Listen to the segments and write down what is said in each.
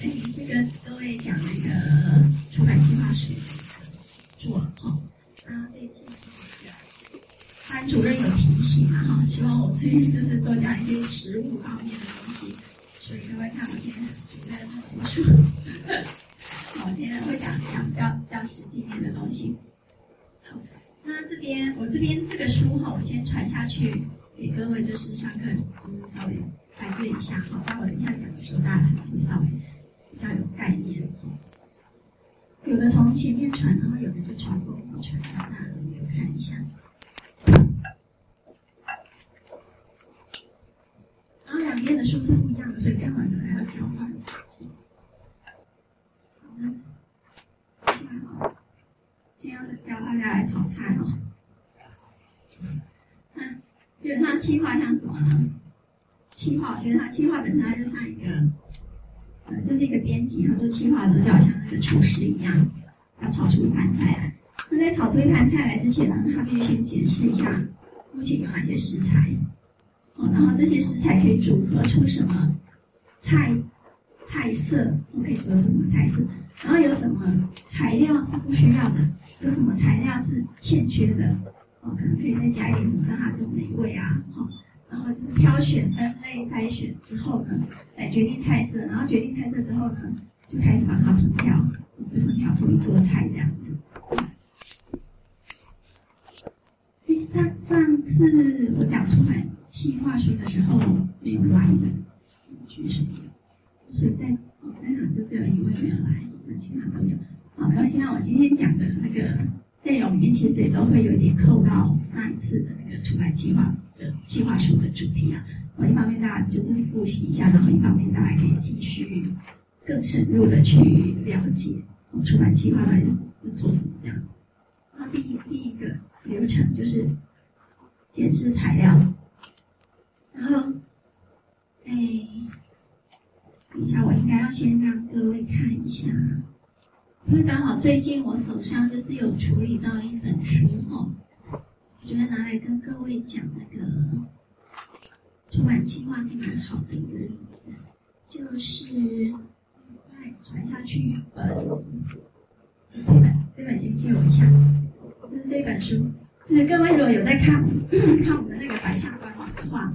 一像什么呢？企划，我觉得它企划本身它就像一个，呃，就是一个编辑，他做企划的时候就好像那个厨师一样，要炒出一盘菜来。那在炒出一盘菜来之前呢，他必须先检视一下目前有哪些食材。哦，然后这些食材可以组合出什么菜菜色？我可以组合出什么菜色？然后有什么材料是不需要的？有什么材料是欠缺的？哦，可能可以再加一点什么让它更美味啊！哦，然后是挑选、分类、筛选之后呢，来决定菜色。然后决定菜色之后呢，就开始把它烹调，就烹调出一桌菜这样子。上上次我讲出来。计划书的时候没有来的，举手。所以在我在场就只有一位没有来，那其他都有。好，然后现在我今天讲的那个内容里面，其实也都会有点扣到上一次的那个出版计划的计划书的主题啊。我一方面大家就是复习一下，然后一方面大家可以继续更深入的去了解出版计划到底是做什么样子。那第一第一个流程就是检视材料。然后，哎，等一下，我应该要先让各位看一下，因为刚好最近我手上就是有处理到一本书哦，我觉得拿来跟各位讲那个出版计划是蛮好的一个例子，就是快传下去一本，这本这本先借我一下，就是这本书，是各位如果有在看 看我们的那个白象官网的话。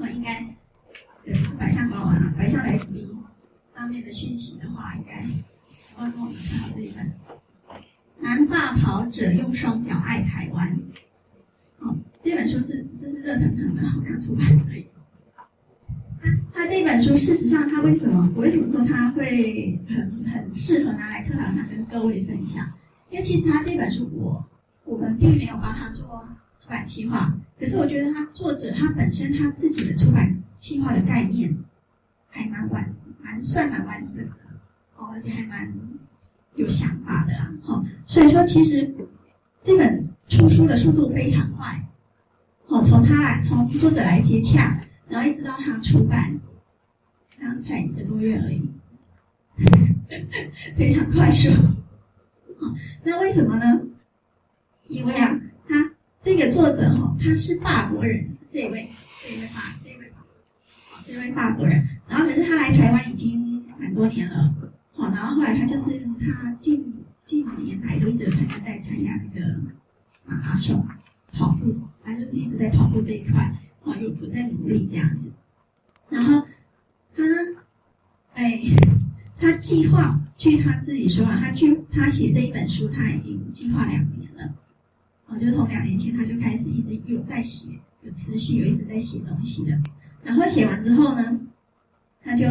我应该对是白象官网啊，白象来福音上面的讯息的话，应该我跟我们看到这一本《男霸跑者用双脚爱台湾》。哦，这本书是这是热腾腾的，我刚出版而已。它它这本书，事实上它为什么我为什么说它会很很适合拿来课堂上跟各位分享？因为其实它这本书我我们并没有帮他做。出版计划，可是我觉得他作者他本身他自己的出版计划的概念还蛮完，蛮算蛮完整的哦，而且还蛮有想法的啦。哦，所以说其实这本出书的速度非常快，哦，从他来从作者来接洽，然后一直到他出版，然后才一个多月而已，非常快速。哦，那为什么呢？因为啊。他这个作者哈，他是法国人，这位，这位法，这位法，这位法国人。然后可是他来台湾已经蛮多年了，好，然后后来他就是他近近几年来都一直参加在参加那个马拉松跑步，他就一直在跑步这一块，哦，有不在努力这样子。然后他呢，哎，他计划，据他自己说啊，他据他写这一本书，他已经计划两年了。我就从两年前他就开始一直有在写，有持续有一直在写东西的。然后写完之后呢，他就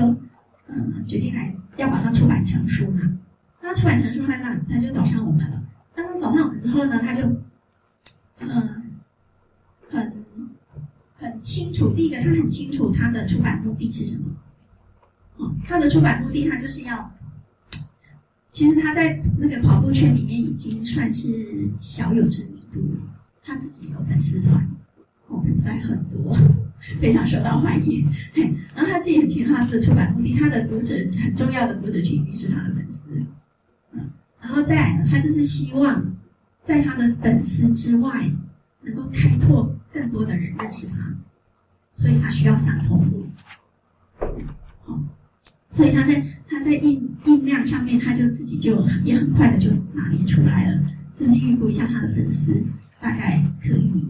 嗯决定来要把它出版成书嘛。那出版成书，他那他就找上我们了。但是找上我们之后呢，他就嗯很很清楚，第一个他很清楚他的出版目的是什么。哦，他的出版目的他就是要。其实他在那个跑步圈里面已经算是小有知名度了，他自己有粉丝团，哦，粉丝很多，非常受到欢迎。嘿，然后他自己很清楚他的出版目的，他的读者很重要的读者群体是他的粉丝。嗯，然后再来呢，他就是希望在他的粉丝之外，能够开拓更多的人认识他，所以他需要上通路。好，所以他在他在印印量上面，他就自己就也很快的就拿捏出来了，就是预估一下他的粉丝大概可以，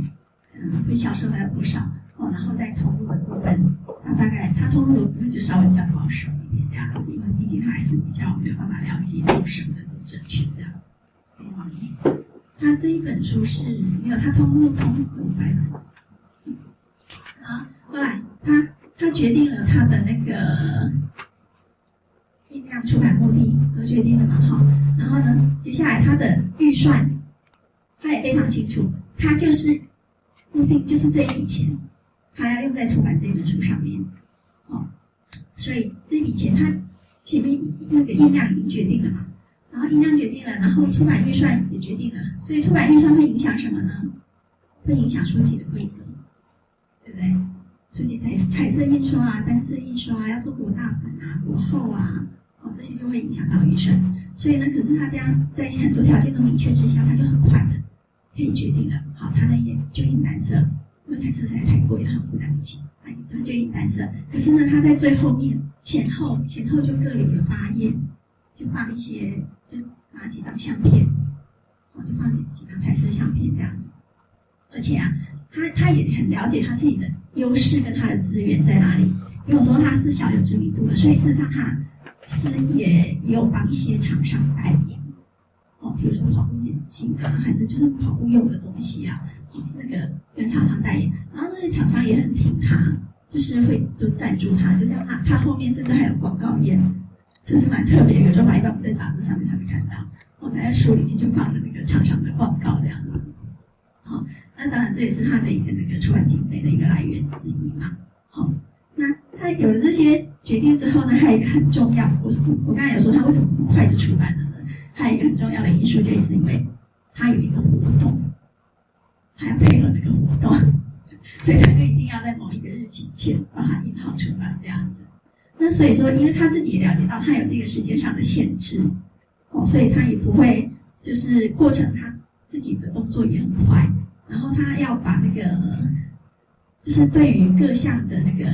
嗯，会销售到多少。哦，然后在通路的部分，他大概他通路的部分就稍微比较保守一点这样子，因为毕竟他还是比较没有办法了解陌生的人群这样。他这一本书是没有他通路通路怎么办的？啊，后来他他决定了他的那个印量出版目的，都决定了嘛，好，然后呢，接下来他的预算，他也非常清楚，他就是目的就是这一笔钱，他要用在出版这本书上面，哦，所以这笔钱他前面那个印量已经决定了嘛。然后音量决定了，然后出版预算也决定了，所以出版预算会影响什么呢？会影响书籍的规格，对不对？书籍彩彩色印刷啊，单色印刷啊，要做多大本啊，多厚啊，哦，这些就会影响到预算。所以呢，可是他这样在很多条件都明确之下，他就很快的可以决定了。好，他呢也就印单色，因为彩色实在太贵了，很负担不起，他就印单色。可是呢，他在最后面前后前后就各留了八页，就放一些。就拿几张相片，我就放几几张彩色相片这样子。而且啊，他他也很了解他自己的优势跟他的资源在哪里。因为我说他是小有知名度的，所以事实上他是也有帮一些厂商代言。哦，比如说跑步眼镜啊，还是就是跑步用的东西啊，哦，那个跟厂商代言。然后那些厂商也很挺他，就是会都赞助他，就像他他后面甚至还有广告页。这是蛮特别的，有时候一般我们在杂志上面才会看到，我在书里面就放着那个厂商的广告这样子。好，那当然这也是他的一个那个出版经费的一个来源之一嘛。好，那他有了这些决定之后呢，还有一个很重要，我我刚才有说他为什么这么快就出版了呢？还有一个很重要的因素，就是因为他有一个活动，他要配合那个活动，所以他就一定要在某一个日期前把它印好出版这样子。那所以说，因为他自己也了解到他有这个时间上的限制，哦，所以他也不会就是过程他自己的动作也很快，然后他要把那个就是对于各项的那个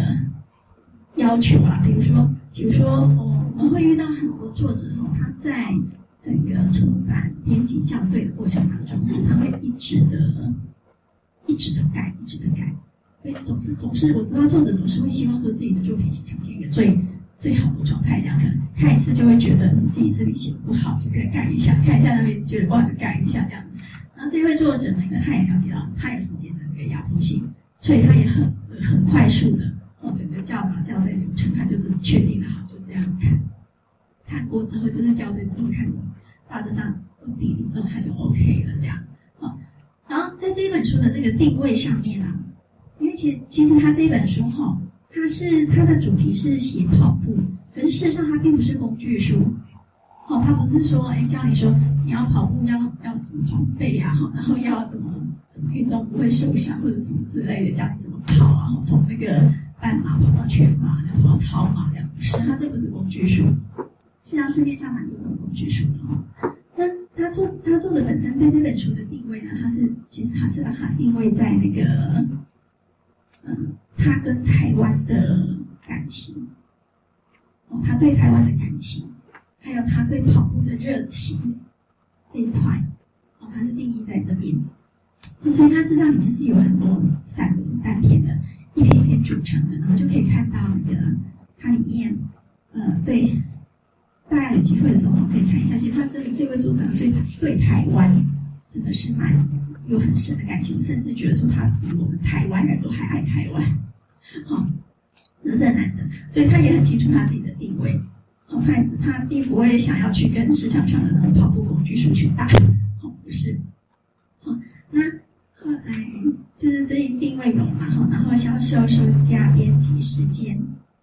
要求啊，比如说，比如说，哦，我们会遇到很多作者，他在整个出版编辑校对的过程当中，他会一直的、一直的改，一直的改。所以总是总是，我知道作者总是会希望说自己的作品是呈现一个最最好的状态，这样看看一次就会觉得自己这里写的不好，就可以改一下；看一下那边就忘了改一下这样子。然后这位作者呢，因为他也了解到他有时间的那个压迫性，所以他也很很快速的哦，整个校稿校对流程他就是确定了好，就这样看。看过之后就是校对之后看过，大致上都定了之后他就 OK 了这样。好，然后在这本书的那个定位上面啊。因为其其实他这本书哈，它是它的主题是写跑步，可是事实上它并不是工具书，哦，它不是说哎教你说你要跑步要要怎么装备呀，然后要怎么怎么运动不会受伤或者什么之类的，教你怎么跑啊，从那个半马跑到全马，然后跑到超马这样，不是，它这不是工具书，现在市面上很多这种工具书的哈。那他做他做的本身在这本书的定位呢，他是其实他是把它定位在那个。嗯，他跟台湾的感情，哦，他对台湾的感情，还有他对跑步的热情这一块，哦，他是定义在这边。所以他身上里面是有很多散文单篇的，一篇一篇组成的，然后就可以看到那个它里面，呃，对，大家有机会的时候可以看一下。其实他这这位作者对对台湾真的是蛮。有很深的感情，甚至觉得说他比我们台湾人都还爱台湾，好、哦，这是很难的，所以他也很清楚他自己的定位，好、哦，他他并不会想要去跟市场上的那种跑步工具书去打，哦，不是，哦，那后来就是这一定位有了嘛，好，然后销售、售价、编辑、时间，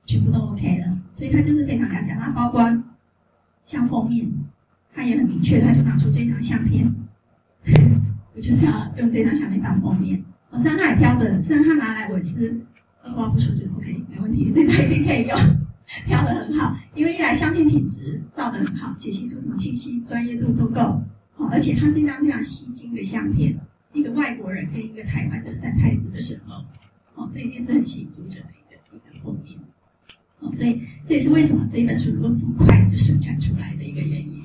全部都 OK 了，所以他就是非常了解，那包括像封面，他也很明确，他就拿出这张相片。我就是要用这张相片当封面，我上海挑的，虽然他拿来我是二话不说就 OK，没问题，这张一定可以用，挑的很好，因为一来相片品质照的很好，解析度什么清晰、专业度都够，哦，而且它是一张非常吸睛的相片，一个外国人跟一个台湾的三太子的时候，哦，这一定是很吸引读者的一个一个封面，哦，所以这也是为什么这本书能够这么快就生产出来的一个原因，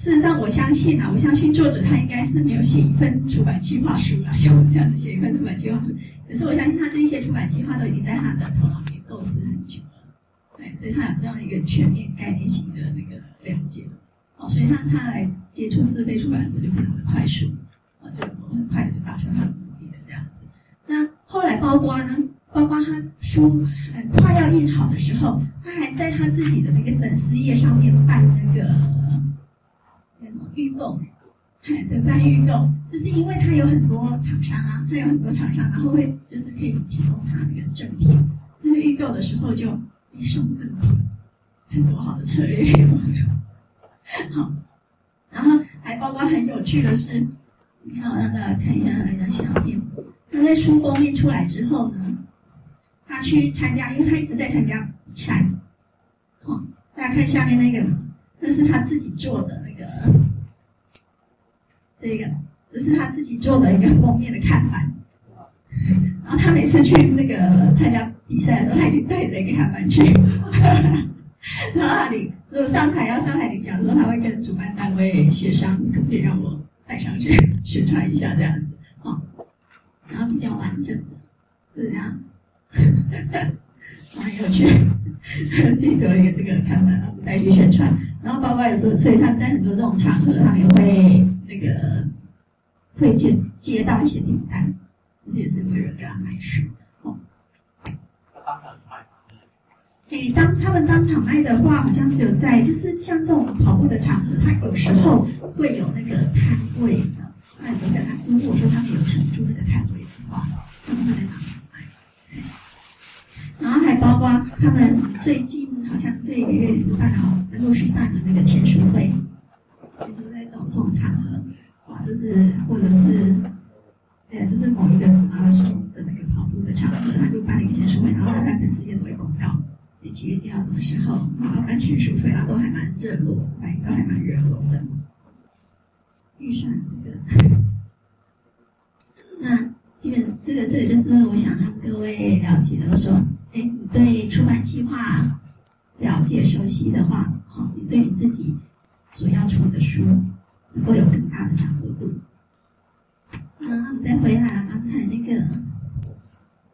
事实上我相信啊，我相信作者他应该是没有写一份出版计划书啊，像我这样子写一份出版计划书，可是我相信他这些出版计划都已经在他的头脑里构思很久了，对，所以他有这样一个全面概念性的那个了解。哦，所以他他来接触自费出版的时候就非常的快速，啊，就很快的就达成他的目的的这样子。那后来包括呢，包括他书快要印好的时候，他还在他自己的那个粉丝页上面办那个预购，哎，对，办预购，就是因为他有很多厂商啊，他有很多厂商，然后会就是可以提供他那个正品，那个预购的时候就一送赠品，这多好的策略！好，然后还包括很有趣的是，你看我让大家看一下那张相片。他在书封面出来之后呢，他去参加，因为他一直在参加比赛。好，大家看下面那个，那是他自己做的那个，这个这是他自己做的一个封面的看板。然后他每次去那个参加比赛的时候，他已经带着一个看板去。然后他领，如果上台要上台领奖的时候，他会跟主办单位协商，可不可以让我带上去宣传一下这样子啊、然后比较完整的，是这样，很有趣，自己做一个这个看板，然后再去宣传。然后包括有时候，所以他们在很多这种场合，他们也会那个会接接到一些订单，这也是为了给他买书。诶、当他们当场卖的话，好像只有在就是像这种跑步的场合，他有时候会有那个摊位的，卖那个摊。如果说他们有承租那个摊位的话，他们会在当场卖。然后还包括他们最近好像这个月也是办好，陆续办的那个签书会，就是在这种这种场合，就是或者是，对，就是某一个马拉松的那个跑步的场合，他就办了一个签书会，然后他粉丝页都会公告。几月几号什么时候？然后办签书会啊，都还蛮热络，反应都还蛮热络的。预算这个，那基本这个这个就是我想让各位了解的。我说，哎，你对出版计划了解熟悉的话，好，你对你自己所要出的书能够有更大的掌握度。然后你再回来刚才那个，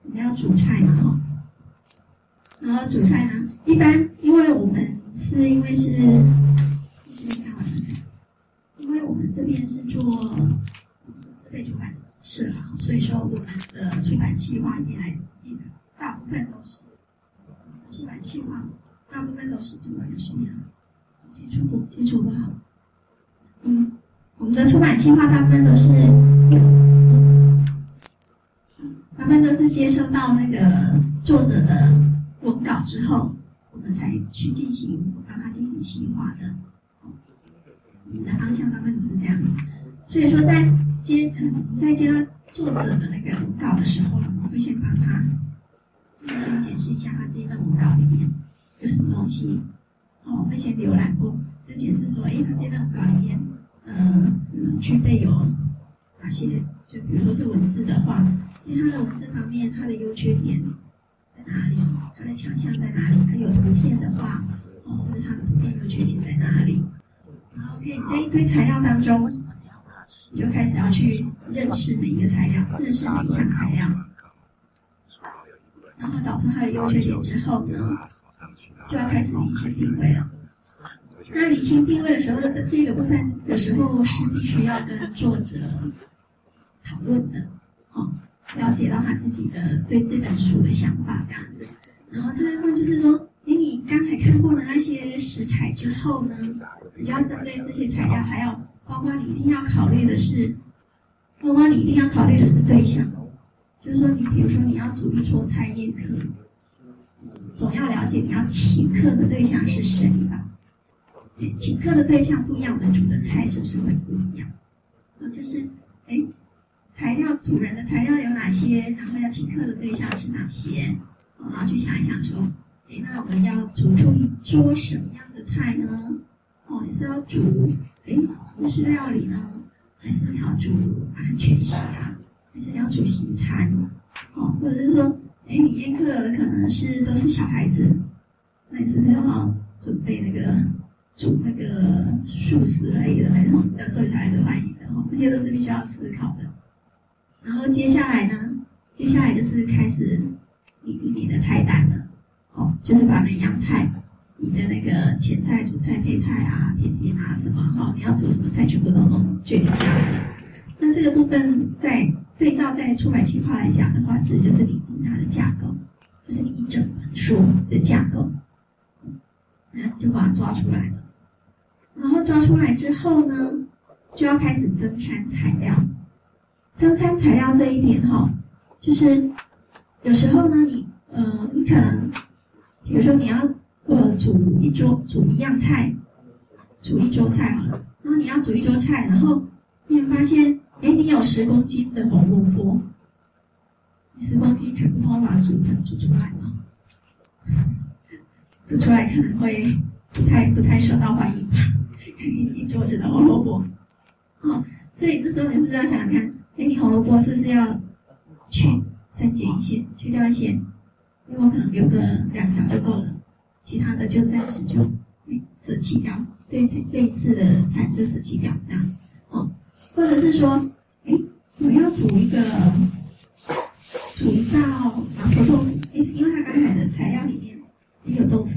我们要煮菜嘛，哈。然后煮菜呢，一般因为我们是因为是，因为我们这边是做自费出版社啦，所以说我们的出版计划里面来，大部分都是出版计划，大部分都是这么有什么样？接触不接触不好？嗯，我们的出版计划大部分都是有，大部分都是接收到那个作者的。文稿之后，我们才去进行帮他进行企划的。你的方向大部分是这样子，所以说在接嗯在接到作者的那个文稿的时候，我会先帮他先解释一下他这份文稿里面有什么东西。哦，会先浏览过，就解释说，哎，他这份稿里面，嗯，具备有哪些？就比如说是文字的话，因为它的文字方面，它的优缺点在。哪里？它的强项在哪里？它有图片的话，哦，是不是它的图片优缺点在哪里？然后，OK，在一堆材料当中，你就开始要去认识每一个材料，认识每一项材料，然后找出它的优缺点之后呢，就要开始理清定位了。那理清定位的时候，这个部分有时候是必须要跟作者讨论的，哦。了解到他自己的对这本书的想法这样子，然后这一部分就是说，诶，你刚才看过了那些食材之后呢，你就要针对这些材料，还有包括你一定要考虑的是，包括你一定要考虑的是对象，就是说，你比如说你要煮一桌菜宴客，总要了解你要请客的对象是谁吧？请客的对象不一样，我们煮的菜是不是会不一样？就是，诶。材料主人的材料有哪些？然后要请客的对象是哪些？然后去想一想说，诶，那我们要煮出一桌什么样的菜呢？哦，你是要煮诶日式料理呢，还是你要煮安全席啊，还是你要煮西餐？哦，或者是说，哎，你宴客可能是都是小孩子，那你是不是要准备那个煮那个素食类的那种，要受小孩子欢迎的？哈，这些都是必须要思考的。然后接下来呢，接下来就是开始拟定你的菜单了。哦，就是把每样菜，你的那个前菜、主菜、配菜啊、甜点啊什么，哈，你要做什么菜，全部都弄确定下。那这个部分在对照在出版计划来讲的话，其实就是拟定它的架构，就是你一整本书的架构，那就把它抓出来了。然后抓出来之后呢，就要开始增删材料。增删材料这一点哈，就是有时候呢，你呃，你可能比如说你要呃煮一桌煮一样菜，煮一桌菜好了，然后你要煮一桌菜，然后你会发现。哎，你有十公斤的红萝卜，你十公斤全部都把它煮成煮出来吗？煮出来可能会不太不太受到欢迎吧，一一桌子的红萝卜。哦，所以这时候你是要想想看，哎，你红萝卜是不是要去删减一些，去掉一些？因为我可能留个两条就够了，其他的就暂时就哎舍弃掉。这一次这一次的菜就舍弃掉，这样。哦或者是说，哎，我要煮一个，煮一道麻婆豆腐。哎，因为他刚才的材料里面也有豆腐，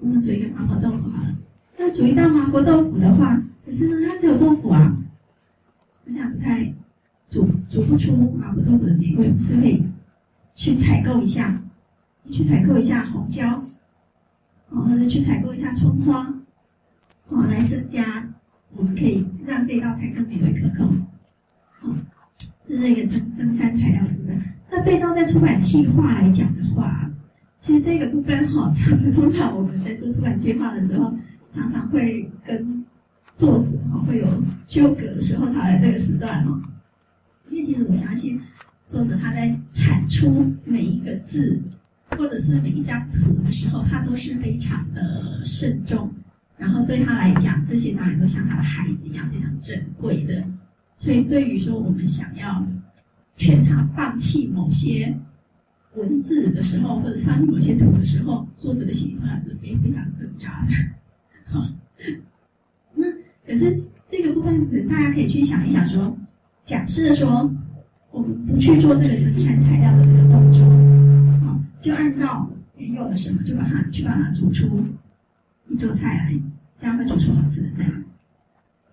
我们煮一个麻婆豆腐好了。那煮一道麻婆豆腐的话，可是呢，它只有豆腐啊，我想不太煮煮不出麻婆豆腐的美味，所以去采购一下，去采购一下红椒，哦，或者去采购一下葱花，哦，来增加。我们可以让这道菜更美味可口。好，这是一个增增删材料的部分。那对照在出版计划来讲的话，其实这个部分哈，通常我们在做出版计划的时候，常常会跟作者哈会有纠葛的时候，他在这个时段哈。因为其实我相信，作者他在产出每一个字或者是每一张图的时候，他都是非常的慎重。然后对他来讲，这些当然都像他的孩子一样非常珍贵的。所以对于说我们想要劝他放弃某些文字的时候，或者放弃某些图的时候，作者的心里话是非非常挣扎的。好，那可是这个部分，大家可以去想一想说，假设说我们不去做这个增产材料的这个动作，好，就按照原有的什么，就把它去把它煮出。一桌菜来，这样会煮出好吃的菜。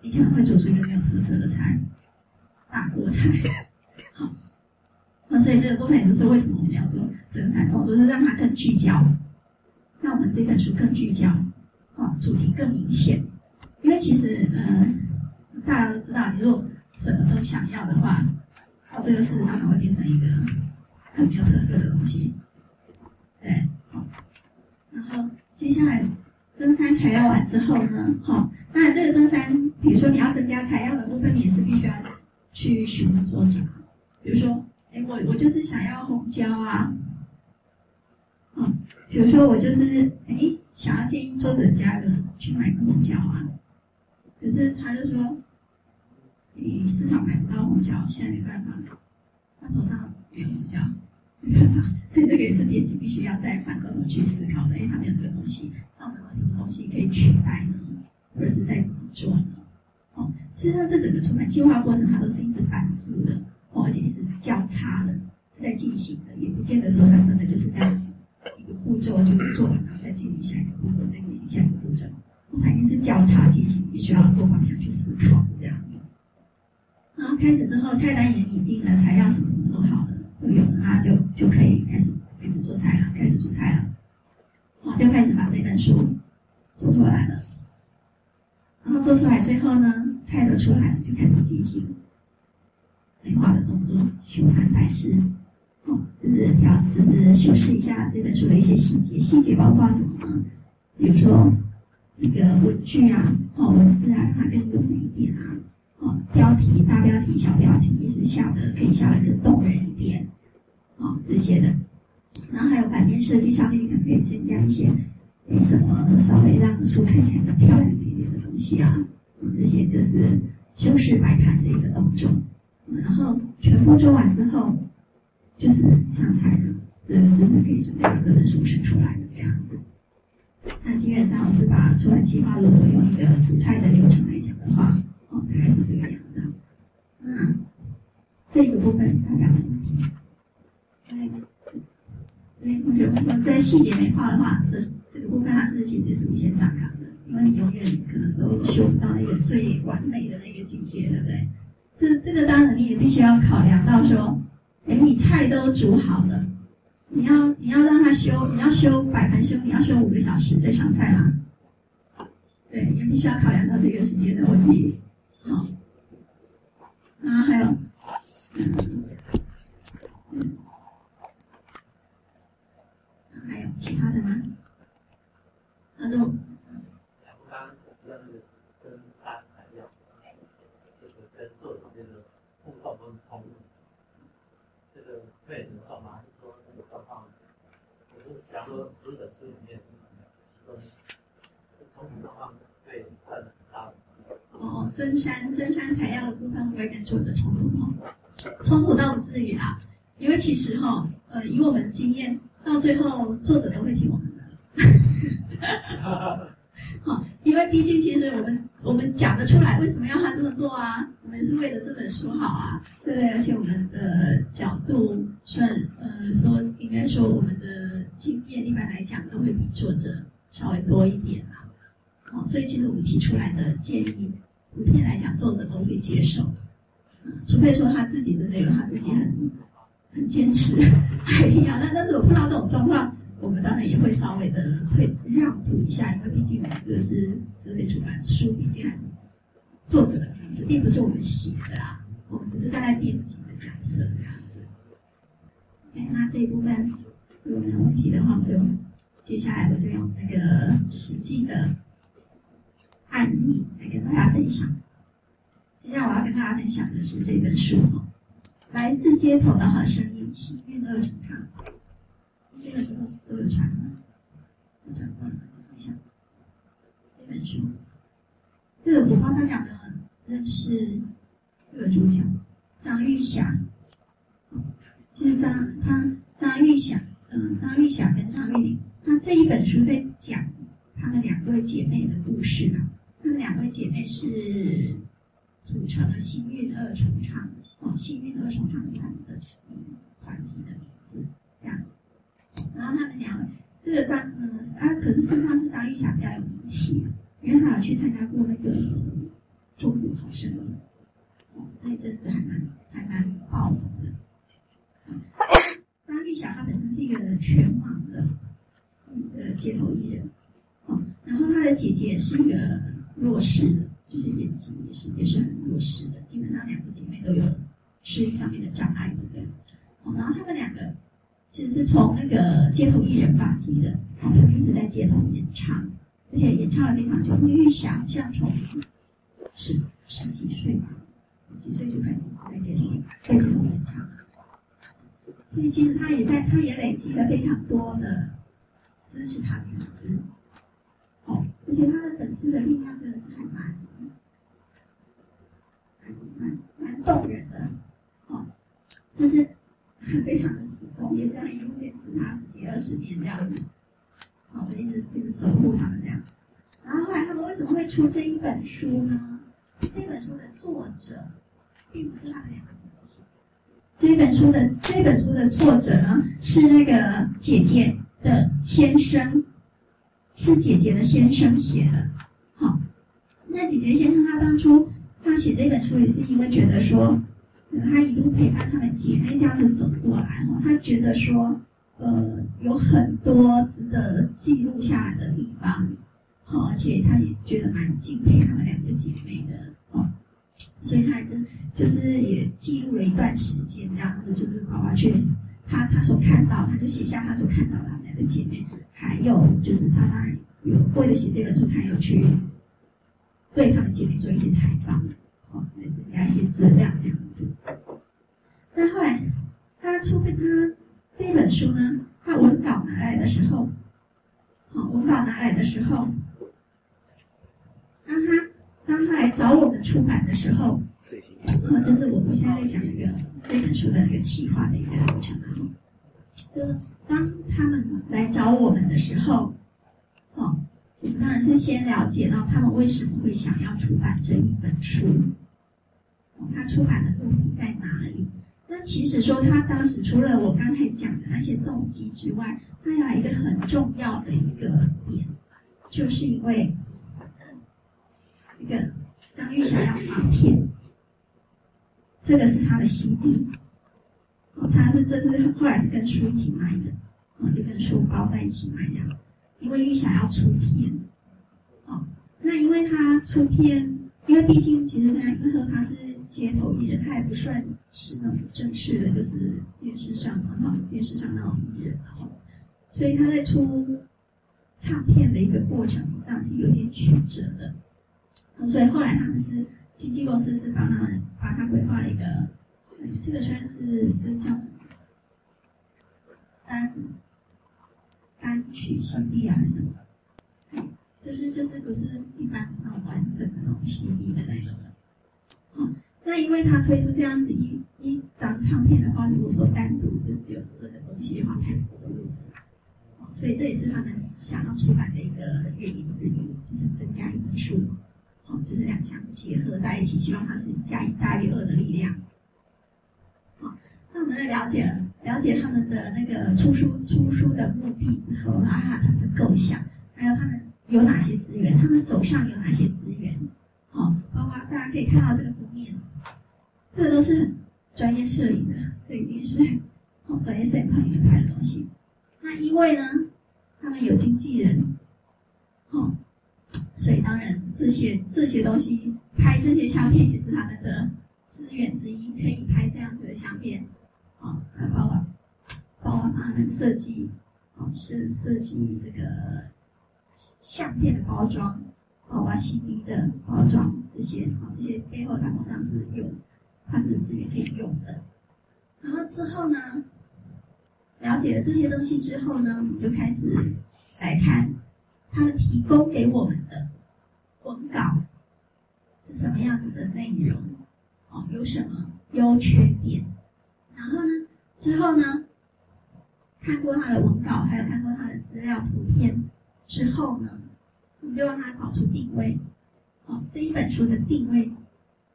你可能会煮出一个没有特色的菜，大锅菜。好，那所以这个部分也就是为什么我们要做增产动作，就是让它更聚焦，让我们这本书更聚焦，啊，主题更明显。因为其实，呃，大家都知道，你如果什么都想要的话，到这个事实上它会变成一个很没有特色的东西。对，好，然后接下来。增删材料完之后呢，好，那这个增删，比如说你要增加材料的部分，你也是必须要去询问作者。比如说，哎，我我就是想要红椒啊，嗯，比如说我就是哎想要建议作者加个去买个红椒啊，可是他就说，你市场买不到红椒，现在没办法，他手上没有红椒。所以这个也是编辑必须要在反过头去思考的，因为他没有这个东西，那我们有什么东西可以取代呢？或者是再怎么做呢？哦，其实它这整个出版计划过程，它都是一直反复的，哦，而且是交叉的，是在进行的，也不见得说它真的就是这样步骤就做完，了再进行下一个步骤，再进行下一个步骤，它一定是交叉进行，必须要多方向去思考这样子。然后开始之后，菜单也拟定了，材料什么什么都好了。都有了，那就就可以开始开始做菜了，开始煮菜了，好，就开始把这本书做出来了。然后做出来，最后呢，菜都出来了，就开始进行绘画的动作，修改改饰，哦，就是调，就是修饰一下这本书的一些细节。细节包括什么呢？比如说那个文具啊，哦，文字啊，让它更优美一点啊。哦，标题、大标题、小标题也是下的，可以下的更动人一点，啊，这些的。然后还有版面设计上面，你可能可以增加一些，诶什么稍微让书看起来更漂亮一点点的东西啊，这些就是修饰摆盘的一个动作。然后全部做完之后，就是上菜了，呃就是可以准备把这本书生出来的这样子。那基本上我是把出版计划，如果用一个主菜的流程来讲的话，哦，大概是这个样子。嗯，这个部分大家没问题。对，对，同学们说在细节美化的话，这这个部分它是其实是无限上纲的，因为你永远可能都修不到那个最完美的那个境界，对不对？这这个当然你也必须要考量到说，哎，你菜都煮好了，你要你要让他修，你要修摆盘修，你要修五个小时再上菜吗？对，也必须要考量到这个时间的问题。好，啊还有，嗯，嗯，还有其他的吗？那就。说十本书里面，其中冲突状况对很大的。哦，增删增删材料的部分会跟作者冲突吗？冲突倒不至于啊，因为其实哈，呃，以我们的经验，到最后作者都会听我们的。好，因为毕竟其实我们我们讲得出来，为什么要他这么做啊？我们是为了这本书好啊，对不对？而且我们的角度算呃说，应该说我们的。经验一般来讲都会比作者稍微多一点啦，哦，所以其实我们提出来的建议，普遍来讲作者都会接受，除非说他自己真的有他自己很很坚持，还一样。那但是我碰到这种状况，我们当然也会稍微的会让步一下，因为毕竟我们这个是自费出版，书毕竟还是作者的名字，并不是我们写的啊，我们只是大概编辑的角色这样子。哎，那这一部分。如果没有问题的话，就接下来我就用那个实际的案例来跟大家分享。接下来我要跟大家分享的是这本书，《来自街头的好声音》，幸运二重唱。这个时候都有传吗？我讲过了，等一下。这本书，这个我帮他讲的认识这个主角张玉霞，就是张他张玉霞。嗯，张玉霞跟张玉玲，那这一本书在讲她们两位姐妹的故事啊。她们两位姐妹是组成了幸运二重唱哦，幸运二重唱团的团体的名字，这样子。然后她们两位，这个张嗯啊，可是事实上是张玉霞比较有名气，因为她有去参加过那个中国好声音，哦，那阵子还蛮爆红的。张玉霞她本身是一个全盲的一个街头艺人，哦，然后她的姐姐是一个弱势的，就是眼睛也是也是很弱势的，基本上两个姐妹都有视力上面的障碍，对不对？哦，然后她们两个其实是从那个街头艺人发迹的，哦，他们一直在街头演唱，而且演唱了非常久。会预想像从十十几岁吧，几岁就开始在街头在街头演唱。所以其实他也在，他也累积了非常多的支持他的粉丝，哦，而且他的粉丝的力量真的是还蛮，蛮蛮动人的，哦，就是非常的始终，也这样一路坚持他十几二十年这样子，哦，就一直一直守护他们这样。然后后来他们为什么会出这一本书呢？这本书的作者并不是他们两个。这本书的这本书的作者呢，是那个姐姐的先生，是姐姐的先生写的。好，那姐姐先生他当初他写这本书也是因为觉得说，他一路陪伴他们姐妹这样子走过来，他觉得说，呃，有很多值得记录下来的地方，好，而且他也觉得蛮敬佩他们两个姐妹的。所以他还真就是也记录了一段时间，这样子就是娃娃去他他所看到，他就写下他所看到的他们两个姐妹，还有就是他当然有为了写这本书，他有去对他们姐妹做一些采访，哦，来增加一些资料这样子。那后来他出跟他这本书呢，他文稿拿来的时候，好，文稿拿来的时候，当他。他当他来找我们出版的时候，啊，就是我们现在在讲一个这本书的一个企划的一个过程啊，就是当他们来找我们的时候，哦，我们当然是先了解到他们为什么会想要出版这一本书，他出版的目的在哪里？那其实说他当时除了我刚才讲的那些动机之外，他还有一个很重要的一个点，就是因为一个张玉霞要发片，这个是他的 CD，哦，他是这是后来是跟书一起买的，哦，就跟书包在一起买的，因为玉霞要出片，哦，那因为他出片，因为毕竟其实他因为说他是。街头艺人，他也不算是那种正式的，就是电视上哈，电视上那种艺人，哦，所以他在出唱片的一个过程上是有点曲折的，所以后来他们是经纪公司是帮他们帮他规划了一个，这个算是这叫什么单单曲 CD 啊还是什么？就是就是不是一般那种完整的那种 CD 的那种的，那因为他推出这样子一一张唱片的话，如果说单独就只有这个东西的话，太薄弱，所以这也是他们想要出版的一个原因之一，就是增加一本书，哦，就是两项结合在一起，希望它是加一大于二的力量。好，那我们在了解了了解他们的那个出书出书的目的之后，啊，他的构想，还有他们有哪些资源，他们手上有哪些资源，好，包括大家可以看到这个封面。这个都是很专业摄影的，这一定是哦专业摄影棚里面拍的东西。那因为呢，他们有经纪人，哦，所以当然这些这些东西拍这些相片也是他们的资源之一，可以拍这样子的相片，哦，还包括包括他们设计，哦，是设计这个相片的包装，包括 CD 的包装这些，哦，这些背后他们上是有。他们的资源可以用的，然后之后呢，了解了这些东西之后呢，我们就开始来看他们提供给我们的文稿是什么样子的内容，哦，有什么优缺点，然后呢，之后呢，看过他的文稿，还有看过他的资料图片之后呢，我们就让他找出定位，哦，这一本书的定位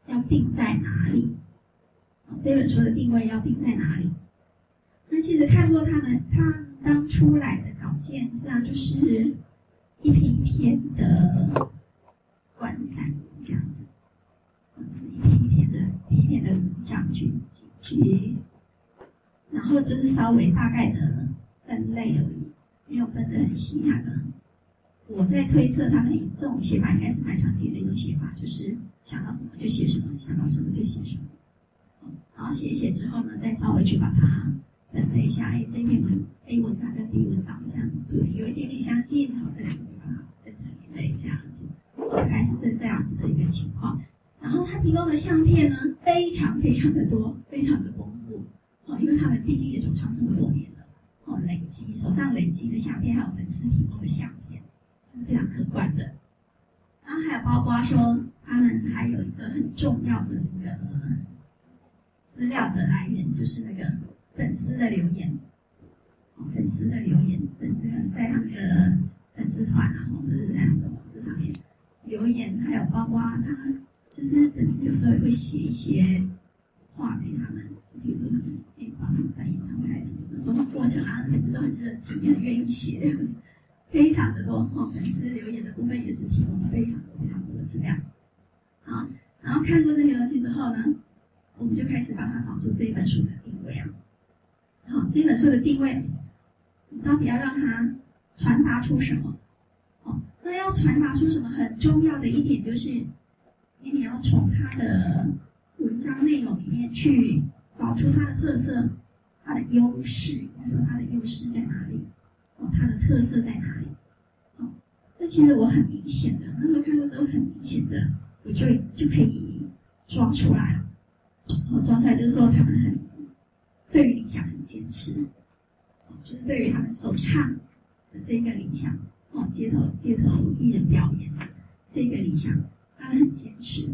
要定在哪里？这本书的定位要定在哪里？那其实看过他们他当初来的稿件，实际上就是一篇一篇的涣散这样子，一点一篇的一点的文章去去，然后就是稍微大概的分类而已，没有分得很细。那个我在推测，他们这种写法应该是蛮常见的一种写法，就是想到什么就写什么，想到什么就写什么。然后写一写之后呢，再稍微去把它分类一下。哎，这篇文 A 文章跟 B 文章这样主题有一点点相近，然后这两个把它分成一类这样大概是这这样子的一个情况。然后他提供的相片呢，非常非常的多，非常的丰富。哦，因为他们毕竟也走长这么多年了，哦，累积手上累积的相片，还有粉丝提供的相片，是非常可观的。然后还有包括说，他们还有一个很重要的那个。资料的来源就是那个粉丝的留言，粉丝的留言，粉丝在他们的粉丝团啊，或者是在他们的网志上面留言，还有包括他就是粉丝有时候也会写一些话给他们，比如说他们可以帮他们办演唱会还是什么的，这种过程啊，粉丝都很热情，也很愿意写，非常的多。哦，粉丝留言的部分也是提供了非常多非常多的资料。好，然后看过这些东西之后呢，我们就开始帮他找出这本书的定位啊，好，这本书的定位，到底要让它传达出什么？那要传达出什么？很重要的一点就是，你你要从他的文章内容里面去找出他的特色、他的优势，你说他的优势在哪里？哦，他的特色在哪里？哦，那其实我很明显的，那时候看过之后很明显的，我就就可以抓出来了。哦，状态就是说，他们很对于理想很坚持，就是对于他们走唱的这个理想，哦，街头街头艺人表演这个理想，他们很坚持，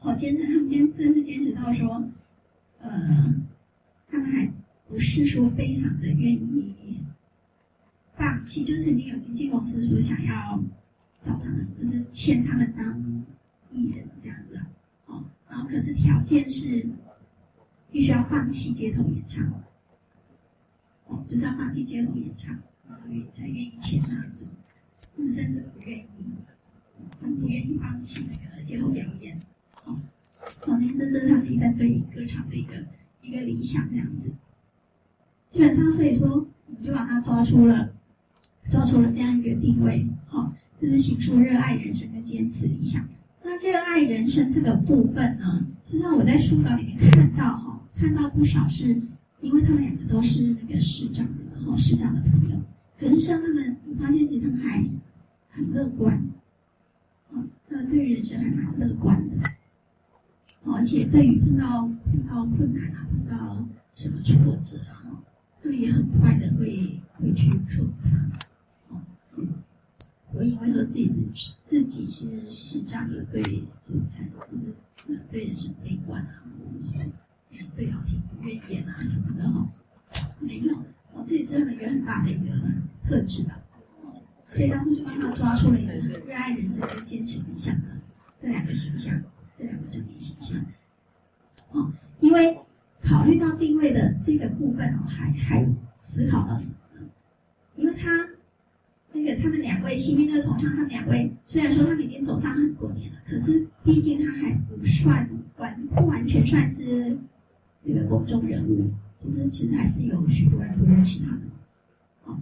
哦坚持，他们坚甚至坚持到说，呃，他们还不是说非常的愿意放弃，就曾经有经纪公司说想要找他们，就是签他们当艺人这样子，哦，然后可是条件是必须要放弃街头演唱，哦，就是要放弃街头演唱，才愿意签这样子，他们甚至不愿意。他们不愿意放弃那个街头表演，哦，哦，那这是他们一个对歌唱的一个一个理想这样子。基本上，所以说，我们就把它抓出了，抓出了这样一个定位，好、哦，就是写出热爱人生跟坚持理想。那热爱人生这个部分呢，实际上我在书稿里面看到，哈、哦，看到不少是，因为他们两个都是那个市长的，哈、哦，市长的朋友，可是像他们，我发现其实他们还很乐观。嗯他们对人生还蛮乐观的，而且对于碰到碰到困难啊，碰到什么挫折啊，他们也很快的会会去克服它。哦，嗯，我以为说自己是自己是市长，也对这才就是对人生悲观啊，或者说对老天不愿意啊什么的哈，没有，这也是他们一个很大的一个特质吧。所以当初就帮他抓出了一个热爱人生跟坚持理想的这两个形象，这两个正面形象。哦，因为考虑到定位的这个部分哦，还还思考到什么呢？因为他那个他们两位幸运的崇尚，他们两位虽然说他们已经走上很多年了，可是毕竟他还不算完不完全算是那个公众人物，就是其实还是有许多人不认识他们。哦，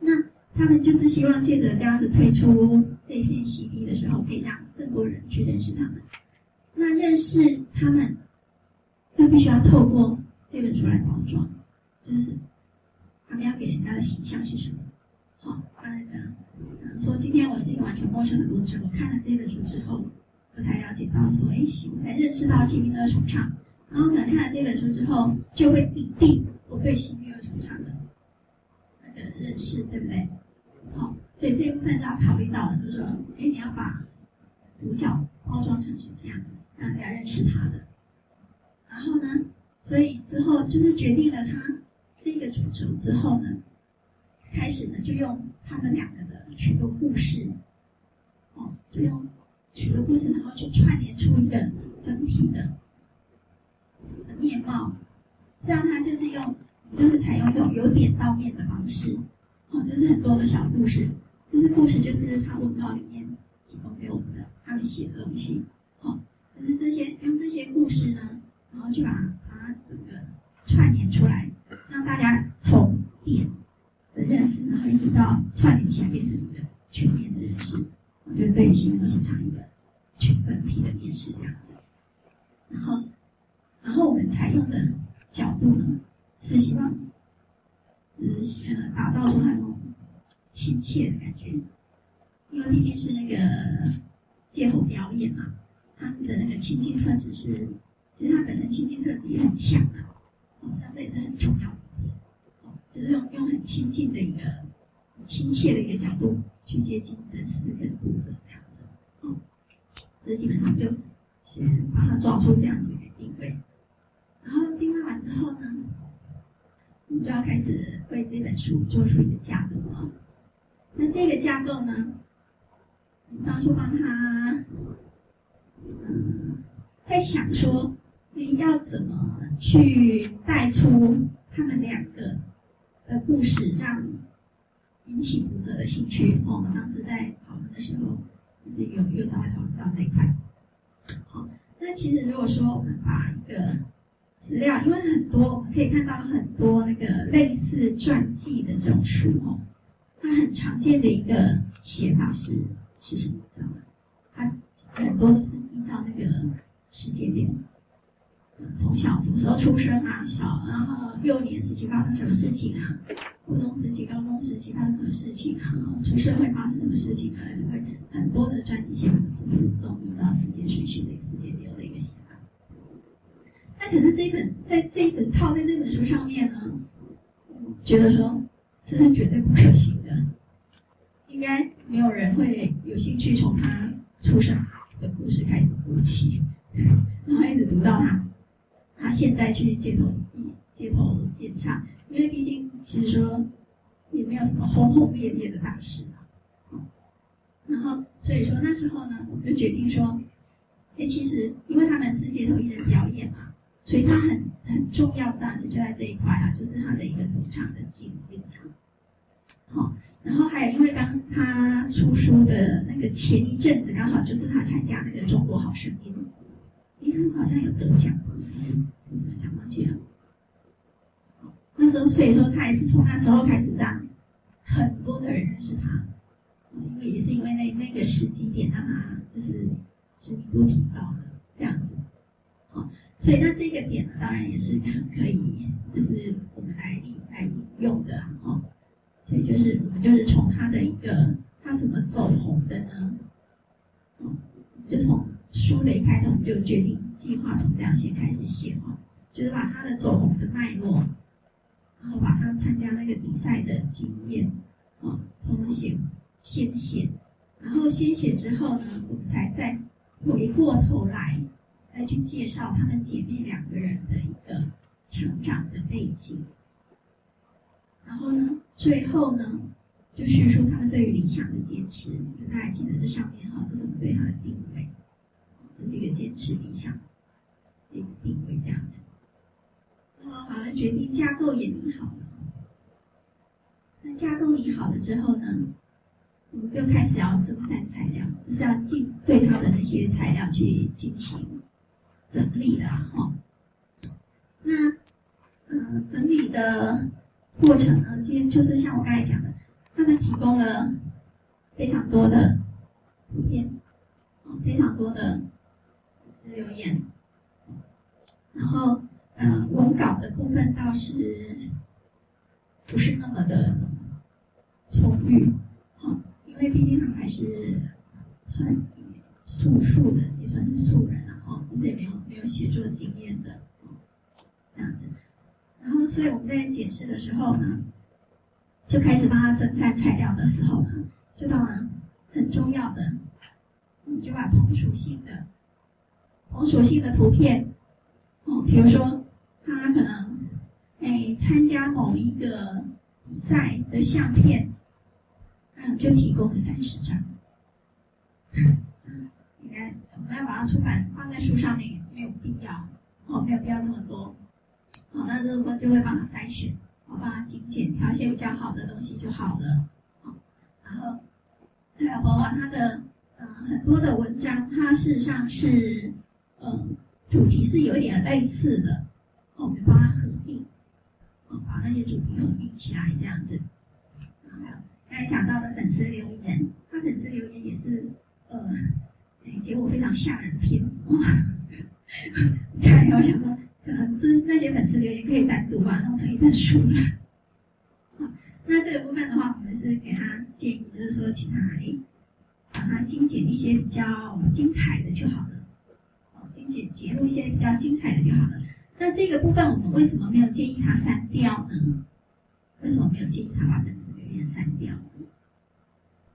那。他们就是希望借着这样子推出这片 CD 的时候，可以让更多人去认识他们。那认识他们，就必须要透过这本书来包装，就是他们要给人家的形象是什么？好，刚才讲，说今天我是一个完全陌生的读者，我看了这本书之后，我才了解到说，哎，行，我才认识到新兵二重唱，然后可能看了这本书之后，就会拟定我对新兵二重唱的那个认识，对不对？好，所以这一部分就要考虑到了，就是说，哎，你要把主角包装成什么样子，让人家认识他的。然后呢，所以之后就是决定了他这个主轴之后呢，开始呢就用他们两个的许多故事，哦，就用许多故事，然后去串联出一个整体的的面貌。这样他就是用，就是采用这种由点到面的方式。哦，就是很多的小故事，这些故事就是他文稿里面提供给我们的，他们写的东西。哦，就是这些用这些故事呢，然后就把它整个串联出来，让大家从点的认识，然后一直到串联起来变成一个全面的认识。我觉得对于新歌形成一个全整体的面试这样子。然后，然后我们采用的角度呢，是希望。嗯呃，打造出那种亲切的感觉，因为毕竟是那个街头表演嘛，他们的那个亲近特质是，其实他本身亲近特质也很强啊，哦，实际上这也是很重要的，就是用用很亲近的一个亲切的一个角度去接近粉丝跟读者这样子，哦，这基本上就先把它抓出这样子一个定位，然后定位完之后呢，我们就要开始为这本书做出一个架构了。那这个架构呢，当初帮他，嗯，在想说，要怎么去带出他们两个的故事，让引起读者的兴趣。我们当时在讨论的时候，就是有有稍微讨论到这一块。好，那其实如果说我们把一个资料，因为很多可以看到很多那个类似传记的这种书哦，它很常见的一个写法是是什么？知道吗？它很多都是依照那个时间点，从小什么时候出生啊，小然后幼年时期发生什么事情啊，初中时期、高中时期发生什么事情啊，出社会发生什么事情啊，会很多的传记写法是都依照时间顺序的一个时间点可是这一本，在这一本套在这本书上面呢，觉得说这是绝对不可行的，应该没有人会有兴趣从他出生的故事开始读起，然后一直读到他他现在去街头街头演唱，因为毕竟其实说也没有什么轰轰烈烈的大事嘛，然后所以说那时候呢，我就决定说，哎，其实因为他们是街头艺人表演嘛，所以他很很重要的就在这一块啊，就是他的一个主场的经历。好，然后还有，因为刚他出书的那个前一阵子，刚好就是他参加那个《中国好声音》，因为他好像有得奖，是什么奖忘记了。那时候，所以说他也是从那时候开始让很多的人认识他，因为也是因为那那个时机点让他就是知名度提高了这样子。所以那这个点呢，当然也是可以，就是我们来来用的哦。所以就是我们就是从他的一个他怎么走红的呢？嗯，就从书的一开头，我们就决定计划从这样先开始写哦，就是把他的走红的脉络，然后把他参加那个比赛的经验，啊，从写先写，然后先写之后呢，我们才再回过头来再去介绍他们姐妹两个人的一个成长的背景。然后呢，最后呢，就叙述他们对于理想的坚持。就大家记得这上面哈，这是我们对他的定位，这是一个坚持理想一个定位这样子。然后好了，决定架构也拟好了。那架构拟好了之后呢，我们就开始要增删材料，就是要进对他的那些材料去进行整理的哈。那嗯、呃，整理的。过程呢，就就是像我刚才讲的，他们提供了非常多的图片，非常多的留言，然后嗯，文稿的部分倒是不是那么的充裕，啊，因为毕竟他们还是算素数的，也算是素人了，哈，也没有写作经验的，这样子。然后，所以我们在解释的时候呢，就开始帮他增删材料的时候呢，就到了很重要的，我们就把同属性的同属性的图片，哦，比如说他可能哎参加某一个比赛的相片，嗯，就提供了三十张。应该我们要把它出版放在书上面，没有必要，哦，没有必要这么多。好，那这个就会帮他筛选，我帮他精简，挑一些比较好的东西就好了。好，然后还有包括他的嗯很多的文章，它事实上是嗯主题是有点类似的，哦我们帮他合并，嗯，把那些主题合并起来这样子。还有刚才讲到的粉丝留言，他粉丝留言也是呃给我非常吓人的篇幅，看我想说。可能这那些粉丝留言可以单独把它弄成一本书了。那这个部分的话，我们是给他建议，就是说，请他来把它精简一些比较精彩的就好了。精简节录一些比较精彩的就好了。那这个部分，我们为什么没有建议他删掉呢？为什么没有建议他把粉丝留言删掉呢？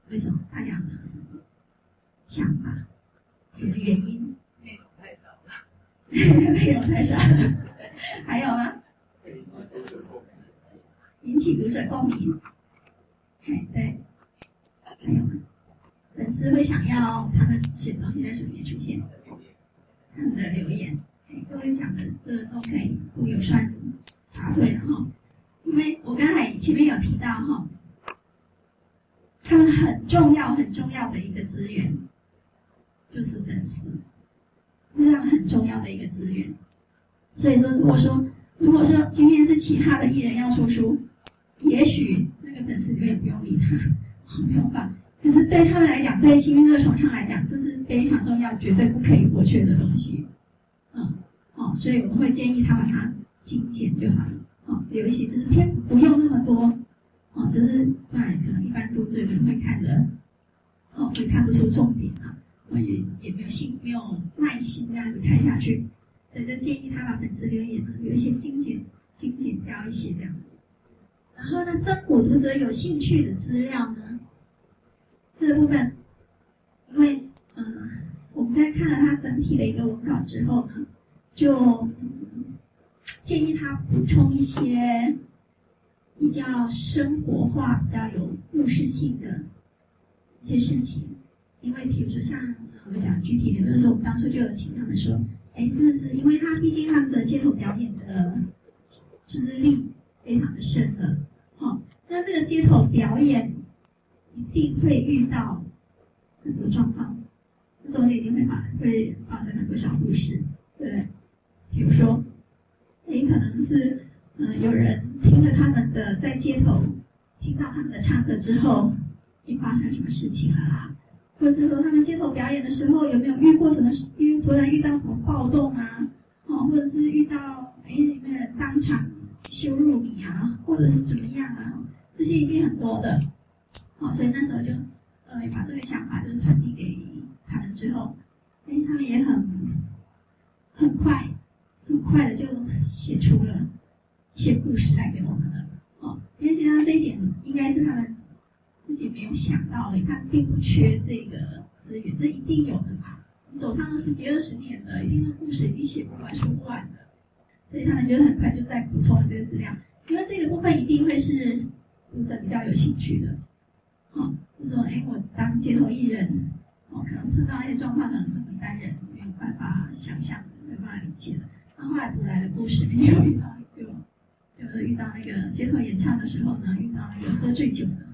为什么？大家有没有什么想法？什么原因？内容太少，还有吗？引起读者共鸣。哎，对，还有吗？粉丝会想要他们写的东西在书里面出现，他们的留言。哎，各位讲的这都可以，都有算答对了哈。因为我刚才前面有提到哈，他们很重要很重要的一个资源就是粉丝。这样很重要的一个资源，所以说，如果说如果说今天是其他的艺人要出书，也许那个粉丝永远不用理他，没有办法。可是对他们来讲，对新乐重唱来讲，这是非常重要、绝对不可以或缺的东西。嗯，好，所以我们会建议他把它精简就好了。啊，有一些就是偏不用那么多，啊，就是不然可能一般读者可能会看的，哦，会看不出重点啊。我也也没有信，没有耐心这样子看下去，所以就建议他把粉丝留言呢有一些精简、精简掉一些这样子。然后呢，增补读者有兴趣的资料呢，这个部分，因为嗯，我们在看了他整体的一个文稿之后呢，就、建议他补充一些比较生活化、比较有故事性的一些事情。因为比如说像我们讲具体的，比如说我们当初就有请他们说，哎，是不是因为他毕竟他们的街头表演的资历非常的深了，好、哦，那这个街头表演一定会遇到很多状况。这中间一定会发会发生很多小故事，对？比如说，你可能是嗯、有人听了他们的在街头听到他们的唱歌之后，你发生什么事情了啦？或者是说他们街头表演的时候有没有遇过什么？遇突然遇到什么暴动啊？哦，或者是遇到哎有没有人当场羞辱你啊？或者是怎么样啊？这些一定很多的。哦，所以那时候就呃把这个想法就传递给。他们之后，哎，他们也很很快，很快的就写出了一些故事来给我们了。哦，因为其实这一点应该是他们自己没有想到的，他并不缺这个资源，这一定有的嘛。走上了十几二十年了，一定故事已经写不完、说不完的。所以他们觉得很快就在补充这个资料，因为这个部分一定会是读者比较有兴趣的。哦，就说哎，我当街头艺人。哦，可能碰到一些状况，可能是一般人没有办法想象，没办法理解的。那后来读来的故事，没有遇到一个，就是遇到那个街头演唱的时候呢，遇到那个喝醉酒的，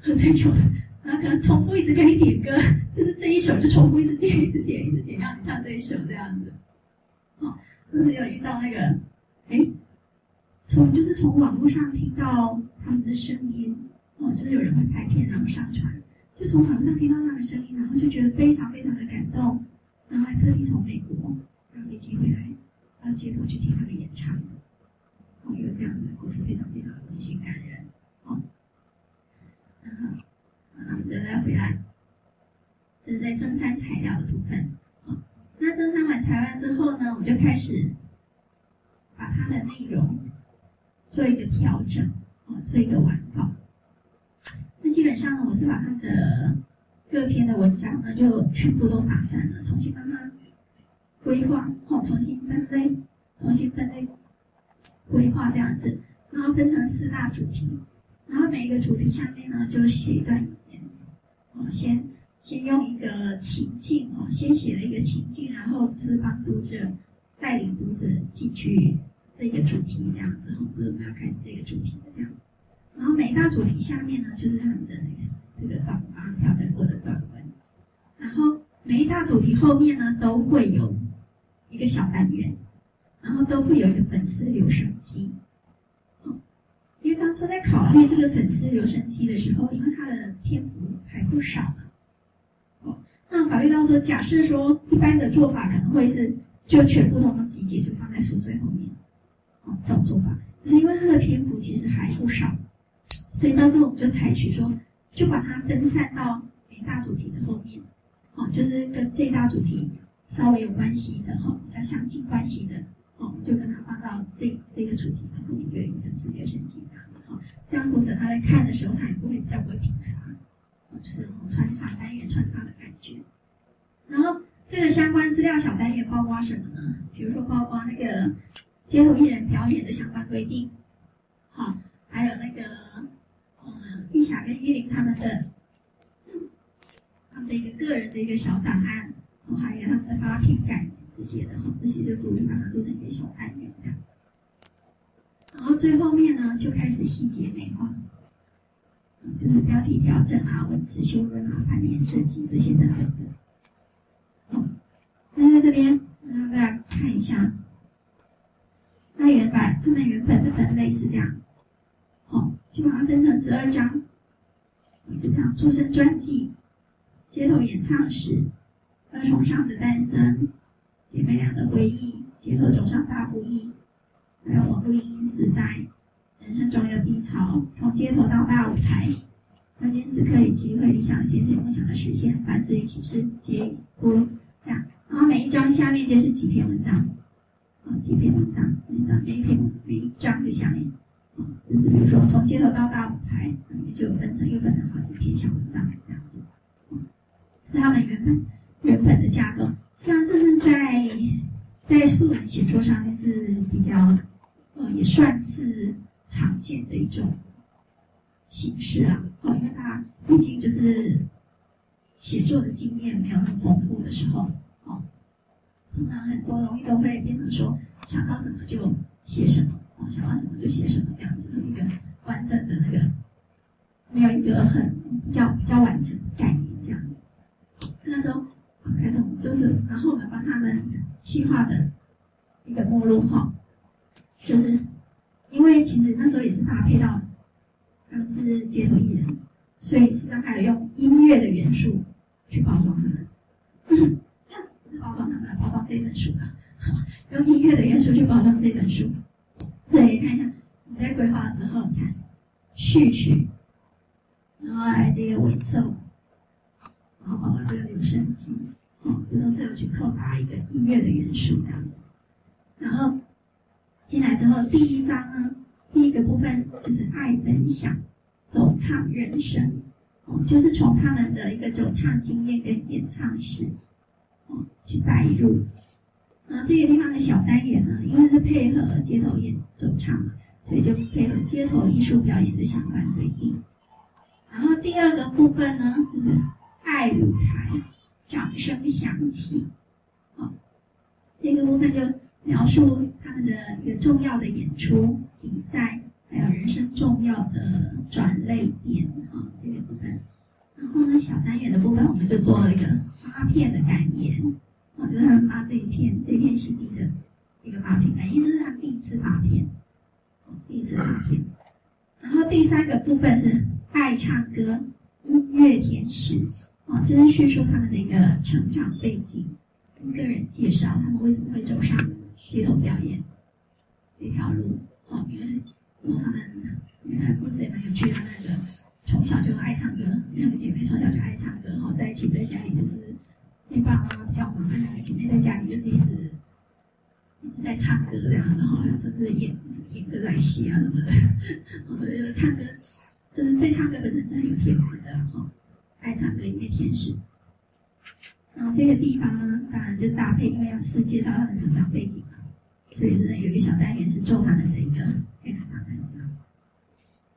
喝醉酒的，然后可能重复一直给你点歌，就是这一首就重复一直点，一直点，一直点，让你唱这一首这样子。哦，就是有遇到那个，哎，从就是从网络上听到他们的声音，哦，就是有人会拍片然后上传。就从网上听到他的声音，然后就觉得非常非常的感动，然后还特地从美国然后飞机回来，到街头去听他的演唱，哦，有这样子的故事，非常非常的温馨感人，哦，然后，我们再回来，这是在登山材料的部分，那登山完台湾之后呢，我就开始把它的内容做一个调整，哦，做一个完稿。那基本上呢，我是把他的各篇的文章呢，就全部都打散了，重新帮他规划，哦，重新分类，重新分类规划这样子，然后分成四大主题，然后每一个主题下面呢，就写一段言，哦，先先用一个情境，哦，先写了一个情境，然后就是帮读者带领读者进去这个主题这样子，哈，就是我们要开始这个主题的这样。然后每一大主题下面呢，就是他们的那个这个短文调整过的短文。然后每一大主题后面呢，都会有一个小单元，然后都会有一个粉丝留声机。当初在考虑这个粉丝留声机的时候，因为它的篇幅还不少嘛。哦，那考虑到说，假设说一般的做法可能会是就全部通通集结，就放在书最后面。哦，这种做法，可是因为它的篇幅其实还不少。所以到时候我们就采取说，就把它分散到每大主题的后面，哦，就是跟这一大主题稍微有关系的哈，比较相近关系的，哦，就跟它放到这这个主题的后面，就有一个视觉升级这样。读者他在看的时候，他也不会比较不会疲乏，哦，就是那种穿插单元穿插的感觉。然后这个相关资料小单元包括什么呢？比如说包括那个街头艺人表演的相关规定，好，还有那个嗯。玉霞跟玉玲他们的，他们的一个个人的一个小档案，哦，还有他们的发片感这些的哈，这些就独立把它做成一个小单元这样。然后最后面呢，就开始细节美化，就是标题调整啊、文字修润啊、版面设计这些等等的。好，那在这边让大家看一下，它原版他们原本的分类是这样。好，就把它分成十二章，就这样：出生专辑、街头演唱史、二重唱的诞生、姐妹俩的回忆、街头走上大不易，还有网络影音时代、人生中有低潮、从街头到大舞台、关键时刻与机会、理想坚持、梦想的实现、凡事与启示、结果这样。然后每一章下面就是几篇文章，啊，几篇文章，每章每一篇每一章的下面。啊就是比如说，从街头到大舞台，里面就有分成又分成好几篇小文章这样子。是他们原本原本的架构。像这是在在素人写作上面是比较，呃，也算是常见的一种形式啦。哦，因为他毕竟就是写作的经验没有很丰富的时候，哦，那很多容易都会变成说想到什么就写什么，哦，想到什么就写什么这样子的一个完整的那个，没有一个很比较比较完整的概念这样子。那时候。开始就是，然后我们帮他们企划的一个目录哈，就是因为其实那时候也是搭配到他们是街头艺人，所以实际上还有用音乐的元素去包装他们，是包装他们包装这本书的，用音乐的元素去包装这本书。对看一下，你在规划的时候，你看序曲，然后来这个尾奏。然后包括这个留声机，哦，这都是有去扣搭一个音乐的元素这样子。然后进来之后，第一章呢，第一个部分就是爱分享，走唱人生，哦，就是从他们的一个走唱经验跟演唱史，哦，去带入。那这个地方的小单元呢，因为是配合街头演走唱嘛，所以就配合街头艺术表演的相关对应。然后第二个部分呢，就是。爱舞台，掌声响起，好，这个部分就描述他们的一个重要的演出、比赛，还有人生重要的转捩点，哈，这个部分。然后呢，小单元的部分，我们就做了一个发片的感言，啊，就是他们发这一片这一片 CD 的一个发片感言，这是他们第一次发片，第一次发片。然后第三个部分是爱唱歌，音乐天使。啊，就是叙述他们的一个成长背景，跟个人介绍，他们为什么会走上街头表演这条路。哦，因为因为他们，因为故事也蛮有趣的，那个从小就爱唱歌，两个姐妹从小就爱唱歌，然后在一起在家里就是，因为爸爸妈妈比较忙，那两个姐妹在家里就是一直一直在唱歌这样，然后甚至演演歌仔戏啊什么的，我觉得唱歌就是对唱歌本身是很有天赋的哈。爱唱歌音乐天使，然后这个地方呢，当然就搭配，因为要是介绍他们成长背景嘛，所以呢有一个小单元是做他们的一个 X 档案。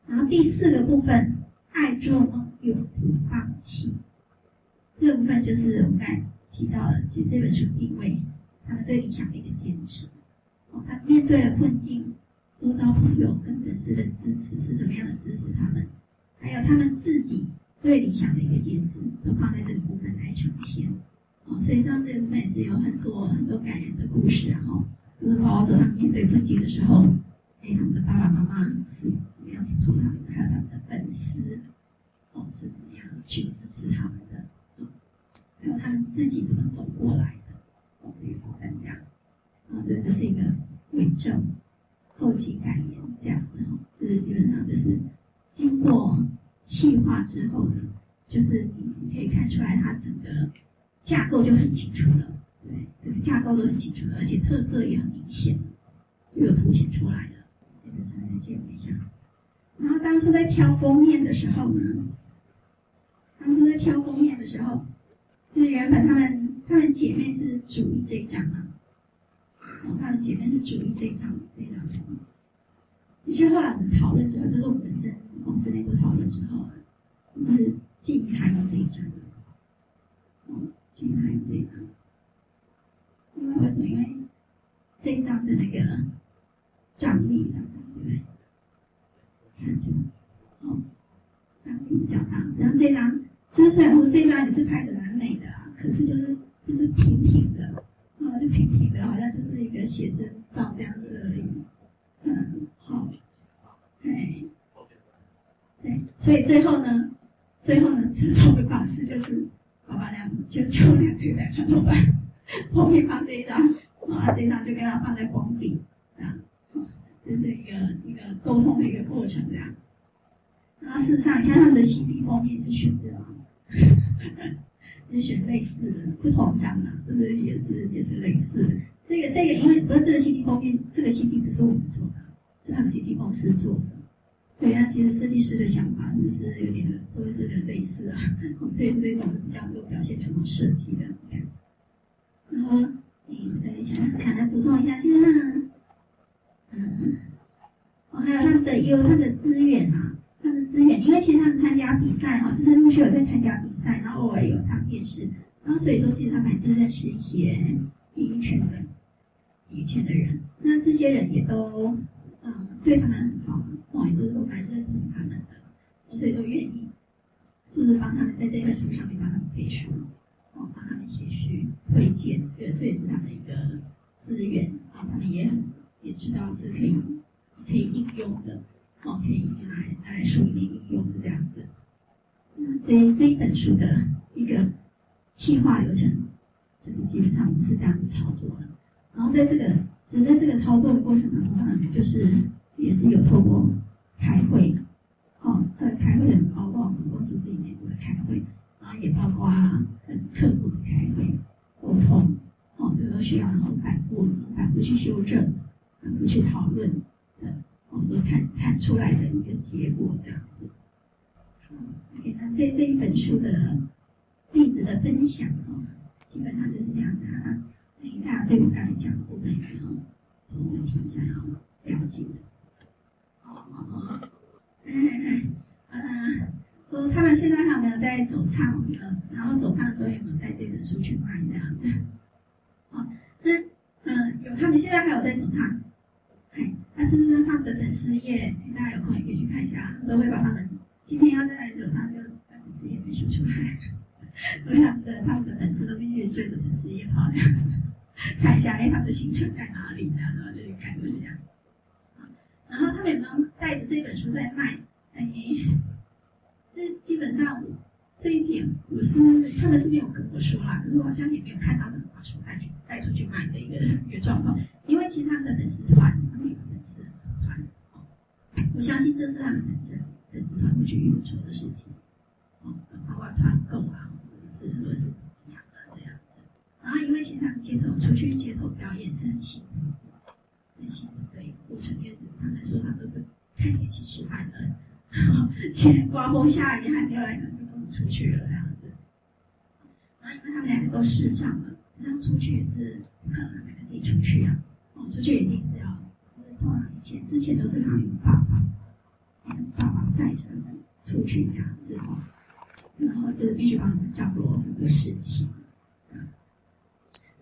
然后第四个部分，爱做梦永不放弃，这个部分就是我们刚才提到的，其实这本书定位他们对理想的一个坚持。哦，他面对了困境，多少朋友跟粉丝的支持是怎么样的支持他们，还有他们自己。对理想的一个坚持，都放在这个部分来呈现。哦，所以像这个部分也是有很多很多感人的故事，然后就是包括说他们面对困境的时候，哎，他们的爸爸妈妈是怎么样 support 他们的，还有他们的粉丝，哦，是怎么样去支持他们的，哦，还有他们自己怎么走过来的，哦，这个部分这样，啊，这就是一个尾奏后期感言这样子哈，就是基本上就是经过。气化之后呢，就是你可以看出来，它整个架构就很清楚了，对，这个架构都很清楚，而且特色也很明显，就有凸显出来了。这个呈现介绍一下。然后当初在挑封面的时候呢，当初在挑封面的时候，是原本他们他们姐妹是主意这一张嘛，然后他们姐妹是主意这一张这一张。其实后来我们讨论之后，就是我们本身公司内部讨论之后，我们是建议他用这一张，哦，建议他用这一张，因为为什么？因为这一张的那个张力比较大，对不对？看这个，哦，张力比较大。然后这张，就是虽然说这张也是拍的蛮美的啊，可是就是就是平平的，啊，就平平的，好像就是一个写真照这样子而已，嗯。好，对，对，所以最后呢，最后呢，折中的方式就是，好吧，两就就两这个两长头发，后面放这一张，啊，这一张就给他放在封顶，啊，这是一个一个沟通的一个过程，这样。然后事实上，你看他们的 CD 封面是选择，是选类似的，不同张的，就是也是也是类似的。这个这个，因为不是这个 CD 封面，这个 CD 不是我们做的。是他们经纪公司做的，对啊，其实设计师的想法只是有点都是有点类似啊，这这种比较能够表现出设计的然后你再想看来补充一下，现在嗯，我还有他们的有他们的资源啊，他们的资源，因为其实他们参加比赛哈，就是陆续有在参加比赛，然后偶尔有上电视，然后所以说其实他们还是认识一些演艺圈的演艺圈的人，那这些人也都嗯对他们很好，哦也都是蛮认同他们的，所以都愿意就是帮他们在这本书上面帮他们背书。帮他们写序推荐，这个这也是他的一个资源啊，他们也很也知道是可以可以应用的，哦，可以拿来拿来书里面应用的这样子。那这这一本书的一个企划流程，就是基本上是这样子操作的。然后在这个只在这个操作的过程当中呢，就是也是有透过开会，哦，在开会的包括我们公司自己内部的开会。然后也包括很特别的开会沟通，哦，这个都需要然后反复反复去修正，反复去讨论的，哦，所产产出来的一个结果这样子。嗯，OK，那这这一本书的例子的分享哦，基本上就是这样子啊。那大家对我刚才讲的部分有没有什么想要了解的？哦哦哦，哎哎哎，嗯。说他们现在还有没有在走唱？嗯，然后走唱的时候有没有带这本书去卖这样子？好，那嗯，有他们现在还有在走唱，哎，但是呢，他们的粉丝页，大家有空也可以去看一下，都会把他们今天要在哪里走唱，就把粉丝页给秀出来。所以他们的他们的粉丝都必须追着粉丝页跑这样子，看一下哎，他们的行程在哪里这样，然后就去看就这样。然后他们有没有带着这本书在卖？哎。基本上这一点我是他们是没有跟我说啦，可是我好像也没有看到他们把书带去带出去卖的一个 一个状况。因为其他的粉丝团，他们有粉丝团，我相信这是他们粉丝粉丝团会去运作的事情，哦，包括团购啊，或者是或者是怎么样的这样子。然后因为其实他们街头出去街头表演是很辛苦，很辛苦的一个过程，也是他们说他们都是看天气吃饭的。天刮风下雨，还没有来，可能就不能出去了这样子。然后因为他们两个都视障了，然后出去也是不可能两个自己出去啊。哦，出去一定是要，就是通常以前之前都是他们爸爸，爸爸带着他们出去这样子哦。然后就是必须帮他们掌握很多事情，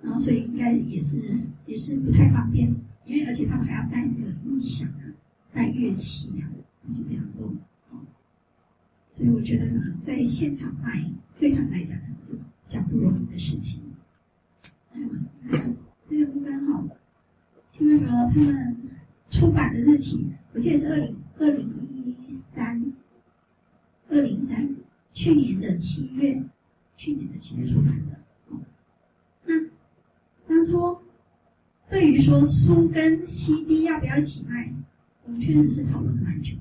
然后所以应该也是也是不太方便，因为而且他们还要带那个音响啊，带乐器啊。是这样多，所以我觉得呢，在现场卖对他们来讲可能是比较不容易的事情。哎呦，这个部分哈，听说他们出版的日期，我记得是二零二零一三，二零三，去年的七月，去年的七月出版的。那当初对于说书跟 CD 要不要一起卖，我们确实是讨论了蛮久。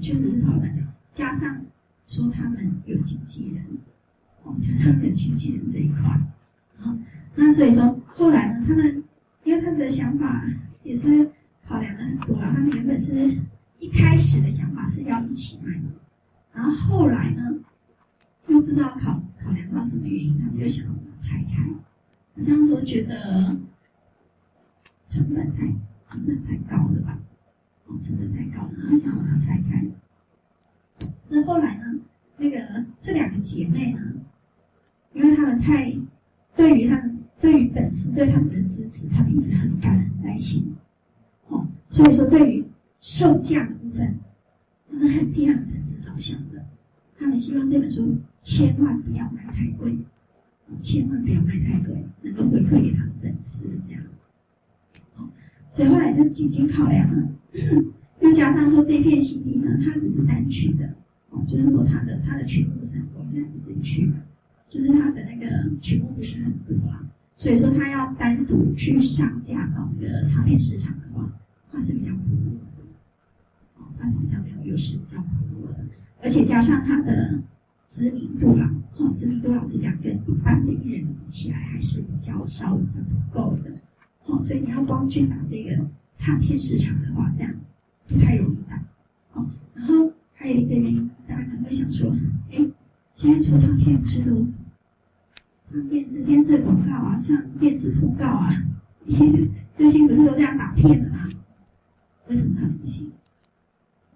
确实是讨论，加上说他们有经纪人，哦，加上有经纪人这一块，好，那所以说后来呢，他们因为他们的想法也是考量了很多了，他们原本是一开始的想法是要一起卖，然后后来呢，又不知道考考量到什么原因，他们就想要把它拆开，这样说觉得成本太成本太高了吧。哦，成本太高了，然后想把它拆开。那后来呢？那个这两个姐妹呢，因为她们太对于他们对于粉丝对他们的支持，她们一直很感恩在心。哦，所以说对于售价的部分，她们很替他们粉丝着想的。他们希望这本书千万不要卖太贵，千万不要卖太贵，能够回馈给他们粉丝这样子。哦，所以后来就几经考量了。又加上说这片 CD 呢，它只是单曲的，哦，就是说它的它的曲目是很多，现在自己去，就是它的那个曲目不是很多啦，所以说它要单独去上架到那个唱片市场的话，它是比较薄弱的，哦，它是比较没有优势，比较薄弱的，而且加上它的知名度啦，哦，知名度老实讲跟一般的艺人比起来还是比较稍微比较不够的，哦，所以你要光去打这个。唱片市场的话，这样不太容易打。哦，然后还有一个原因，大家可能会想说，哎，现在出唱片不是都上电视电视广告啊，上电视通告啊，最近不是都这样打片的吗？为什么他们不行？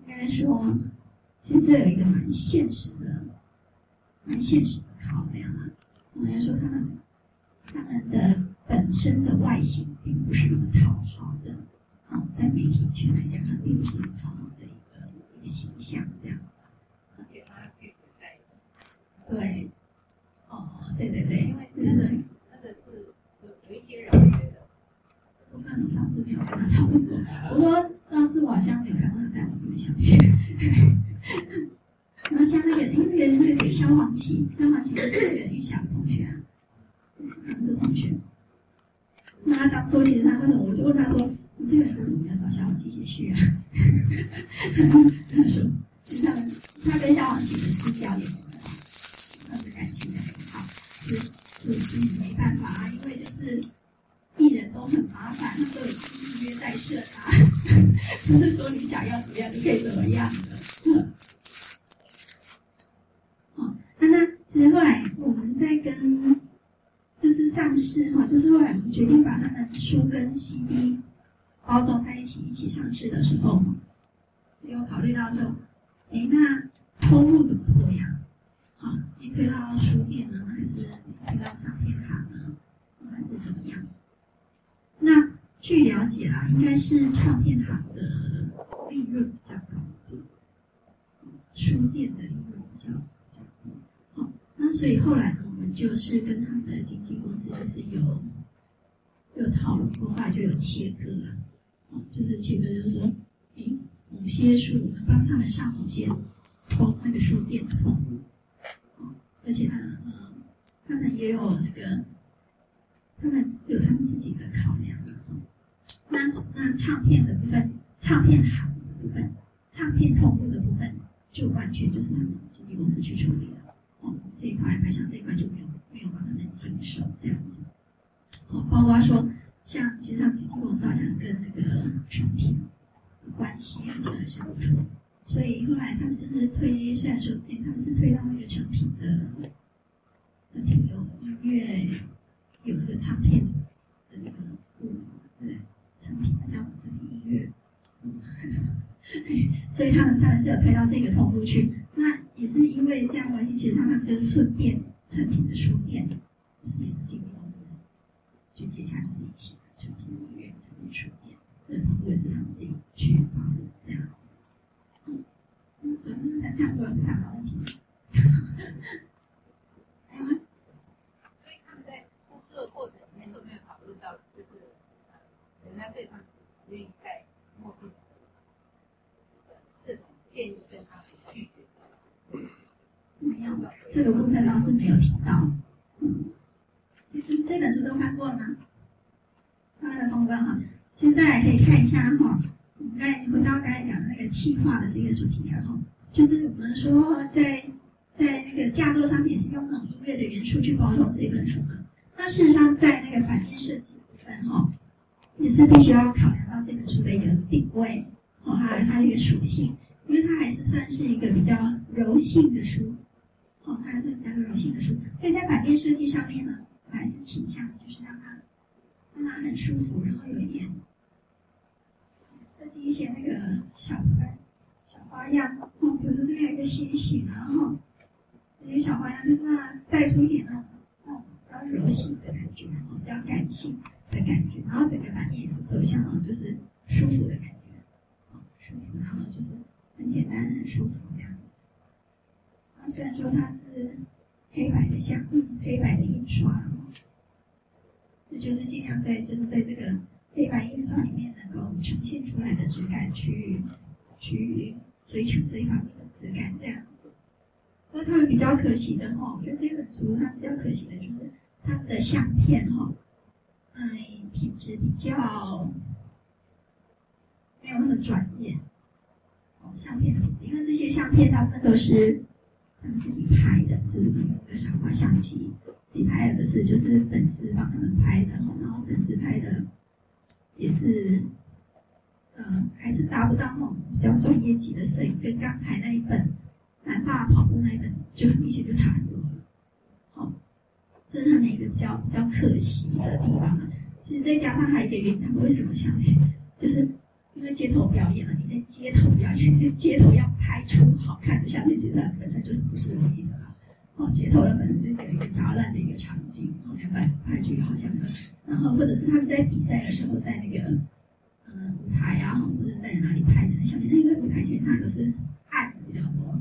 应该说，现在有一个蛮现实的、蛮现实的考量啊。我们要说他们他们的本身的外形并不是那么讨好的，啊，在媒体圈来讲，它并不是那么讨好的一个一个形象，这样。对，哦，对对对，因为那个那个是有有一些人觉得，我看你老师没有跟他讨论过，不过老师我好像没有看到他带我这么想去。然后像那个，因为那个消防器，消防器是这个玉祥同学啊，两个同学。说其他问我，我就问他说：“你这个人为什么要找萧煌奇写序啊？”他说：“其实他们他跟萧煌奇的私交也。”的感情很好，是是是没办法啊，因为就是艺人都很麻烦，他们都有预约在设啊，不是说你想要怎么样就可以怎么样的。好，那那其实后来我们在跟就是上市哈，就是后来我们决定把他们书跟 CD 包装在一起一起上市的时候，有考虑到说，哎，那通路怎么做呀？啊，你推到书店呢，还是你推到唱片行呢，还是怎么样？那据了解啊，应该是唱片行的利润比较高，书店的利润比较较低。好，那所以后来呢，我们就是跟他们的经纪公司就是有有讨论过，后来就有切割了。哦，就是切割，就是说，诶，某些书我们帮他们上某些通那个书店的。而且他，嗯，他们也有那个，他们有他们自己的考量那那唱片的部分，唱片行的部分，唱片通路的部分，就完全就是他们经纪公司去处理了。哦，这一块，白象这一块就没有没有帮他们经手这样子。哦，包括说，像其实他们经纪公司好像跟那个唱片关系好像还是不错。所以后来他们就是推，虽然说，哎，他们是推到那个成品的，成品有音乐，有那个唱片的那个，成品叫成音乐，所以他们他们是有推到这个通路去。那也是因为这样关系，其实他们就是顺便成品的书店，就是也是经纪公司，就接下来是一起成品音乐、成品书店，对，也是他们自己去发的这样。嗯，这样做是大问题。还有吗？所以他们在出书的过程里面都没有讨论到，就是人家对他们愿意戴墨镜这种建议跟他们拒绝。这个部分倒是没有提到。嗯，这本书都看过了吗？看了通关哈，现在可以看一下哈。我们刚才回到刚才讲的那个气化的这个主题然后。就是我们说在，在那个架构上面是用那种音乐的元素去包装这本书嘛。那事实上，在那个版面设计部分哈，也是必须要考量到这本书的一个定位，哦，还有它的一个属性，因为它还是算是一个比较柔性的书，哦，它还是比较柔性的书，所以在版面设计上面呢，我还是倾向就是让它让它很舒服，然后有一点设计一些那个小花小。花样，哦，比如说这边有一个星星，然后这些小花样就是让它带出一点那种，哦，比较柔性的感觉，比较感性的感觉，然后整个版面也是走向哦，就是舒服的感觉，哦，舒服，然后就是很简单、很舒服虽然说它是黑白的相，黑白的印刷，哦，那就是尽量在就是在这个黑白印刷里面能够呈现出来的质感去去。追求这一方面的质感，这样子。那他们比较可惜的哈，我觉得这本书它比较可惜的就是他们的相片哈，哎，品质比较没有那么专业。哦，相片，因为这些相片大部分都是他们自己拍的，就是用个傻瓜相机自己拍的，是就是粉丝帮他们拍的，然后粉丝拍的也是。嗯，还是达不到那种比较专业级的摄影，跟刚才那一本《南大跑步》那一本就很明显就差很多了。好，这是他们一个比较比较可惜的地方啊。其实再加上还有一个原因，他们为什么想？就是因为街头表演了，你在街头表演，在街头要拍出好看的相片，其实本身就是不是容易的啦。哦，街头的本身就有一个杂乱的一个场景，哦，要拍拍出好像的，然后或者是他们在比赛的时候，在那个嗯舞台啊，或者在哪里拍的相片，那个舞台基本上都是暗的比较多。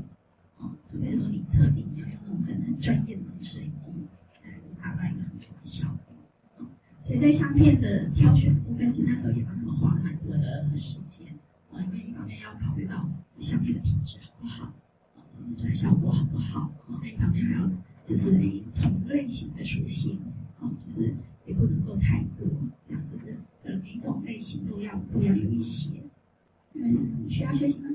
哦，除非说你特定要用那种很很专业的摄影机来打扮一个很好的效果。哦，所以在相片的挑选部分，其实那时候也蛮时间。啊，因为一方面要考虑到下面的品质好不好，啊，出来效果好不好，啊，另一方面还要就是同类型的属性，啊，就是也不能够太多，这样就是呃每一种类型都要都要有一些。嗯，需要休息吗？